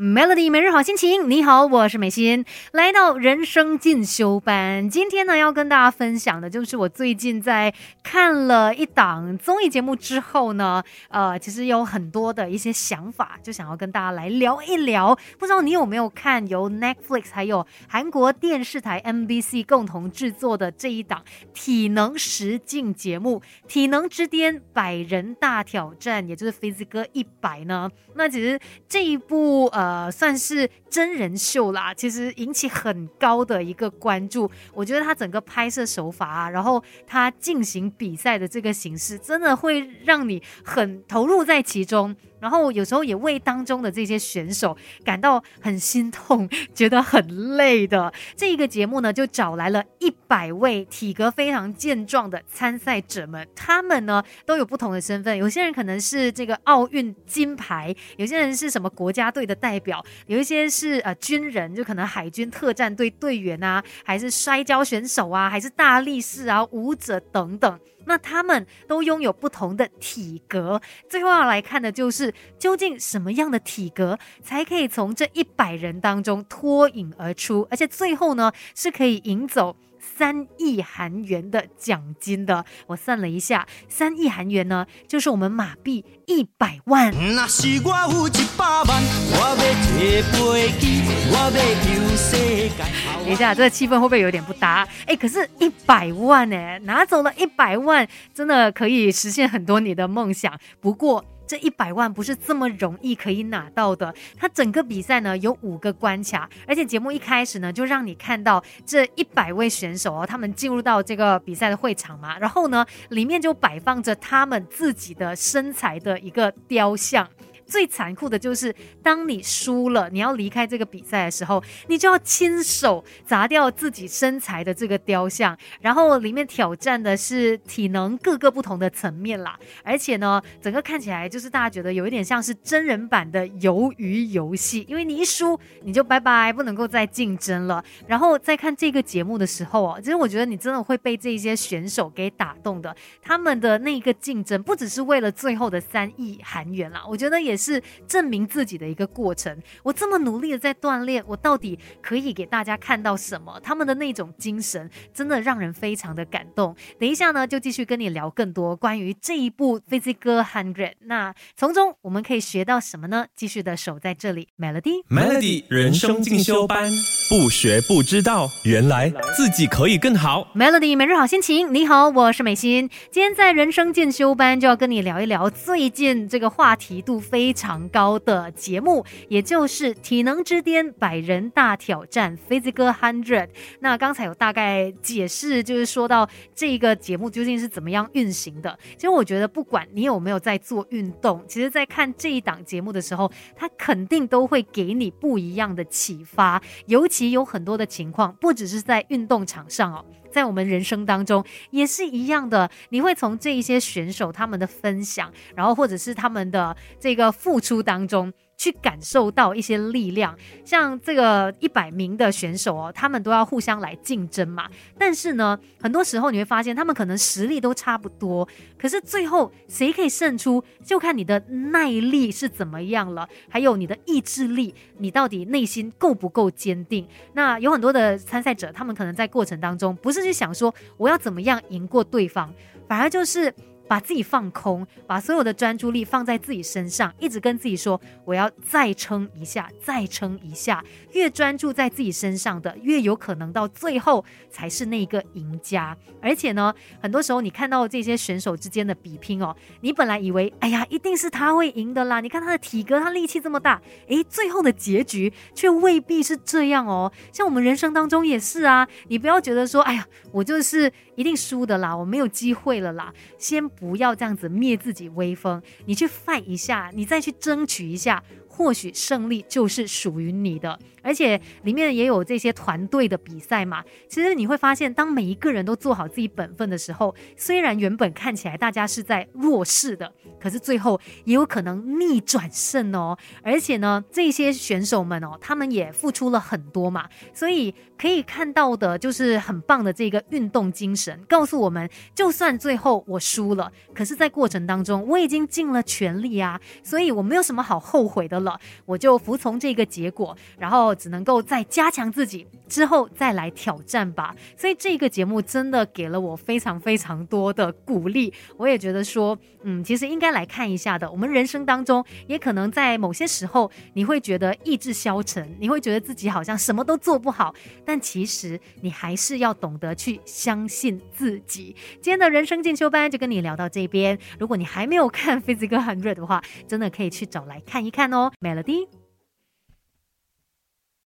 Melody 每日好心情，你好，我是美心，来到人生进修班。今天呢，要跟大家分享的就是我最近在看了一档综艺节目之后呢，呃，其实有很多的一些想法，就想要跟大家来聊一聊。不知道你有没有看由 Netflix 还有韩国电视台 MBC 共同制作的这一档体能实境节目《体能之巅百人大挑战》，也就是 Physical 一百呢？那其实这一部呃。呃，算是真人秀啦，其实引起很高的一个关注。我觉得他整个拍摄手法啊，然后他进行比赛的这个形式，真的会让你很投入在其中。然后有时候也为当中的这些选手感到很心痛，觉得很累的。这一个节目呢，就找来了一百位体格非常健壮的参赛者们，他们呢都有不同的身份。有些人可能是这个奥运金牌，有些人是什么国家队的代表，有一些是呃军人，就可能海军特战队队员啊，还是摔跤选手啊，还是大力士啊，舞者等等。那他们都拥有不同的体格，最后要来看的就是究竟什么样的体格才可以从这一百人当中脱颖而出，而且最后呢是可以赢走。三亿韩元的奖金的，我算了一下，三亿韩元呢，就是我们马币一百万。等一下，这个气氛会不会有点不搭？哎，可是，一百万呢，拿走了一百万，真的可以实现很多你的梦想。不过。这一百万不是这么容易可以拿到的。它整个比赛呢有五个关卡，而且节目一开始呢就让你看到这一百位选手哦，他们进入到这个比赛的会场嘛，然后呢里面就摆放着他们自己的身材的一个雕像。最残酷的就是，当你输了，你要离开这个比赛的时候，你就要亲手砸掉自己身材的这个雕像，然后里面挑战的是体能各个不同的层面啦。而且呢，整个看起来就是大家觉得有一点像是真人版的鱿鱼游戏，因为你一输你就拜拜，不能够再竞争了。然后在看这个节目的时候哦，其实我觉得你真的会被这些选手给打动的。他们的那个竞争不只是为了最后的三亿韩元啦，我觉得也。是证明自己的一个过程。我这么努力的在锻炼，我到底可以给大家看到什么？他们的那种精神真的让人非常的感动。等一下呢，就继续跟你聊更多关于这一部《Physical Hundred》。那从中我们可以学到什么呢？继续的守在这里，Melody，Melody 人生进修班，不学不知道，原来自己可以更好。Melody 每日好心情，你好，我是美心。今天在人生进修班就要跟你聊一聊最近这个话题度非。常高的节目，也就是体能之巅百人大挑战 Physical Hundred。那刚才有大概解释，就是说到这个节目究竟是怎么样运行的。其实我觉得，不管你有没有在做运动，其实在看这一档节目的时候，它肯定都会给你不一样的启发。尤其其有很多的情况，不只是在运动场上哦。在我们人生当中也是一样的，你会从这一些选手他们的分享，然后或者是他们的这个付出当中。去感受到一些力量，像这个一百名的选手哦，他们都要互相来竞争嘛。但是呢，很多时候你会发现，他们可能实力都差不多，可是最后谁可以胜出，就看你的耐力是怎么样了，还有你的意志力，你到底内心够不够坚定。那有很多的参赛者，他们可能在过程当中，不是去想说我要怎么样赢过对方，反而就是。把自己放空，把所有的专注力放在自己身上，一直跟自己说：“我要再撑一下，再撑一下。”越专注在自己身上的，越有可能到最后才是那个赢家。而且呢，很多时候你看到这些选手之间的比拼哦，你本来以为：“哎呀，一定是他会赢的啦！”你看他的体格，他力气这么大，诶，最后的结局却未必是这样哦。像我们人生当中也是啊，你不要觉得说：“哎呀，我就是一定输的啦，我没有机会了啦。”先。不要这样子灭自己威风，你去 fight 一下，你再去争取一下。或许胜利就是属于你的，而且里面也有这些团队的比赛嘛。其实你会发现，当每一个人都做好自己本分的时候，虽然原本看起来大家是在弱势的，可是最后也有可能逆转胜哦。而且呢，这些选手们哦，他们也付出了很多嘛，所以可以看到的就是很棒的这个运动精神，告诉我们，就算最后我输了，可是在过程当中我已经尽了全力啊，所以我没有什么好后悔的了。我就服从这个结果，然后只能够再加强自己，之后再来挑战吧。所以这个节目真的给了我非常非常多的鼓励，我也觉得说，嗯，其实应该来看一下的。我们人生当中，也可能在某些时候，你会觉得意志消沉，你会觉得自己好像什么都做不好，但其实你还是要懂得去相信自己。今天的人生进修班就跟你聊到这边，如果你还没有看 《Physical Hunt》的话，真的可以去找来看一看哦，Melody。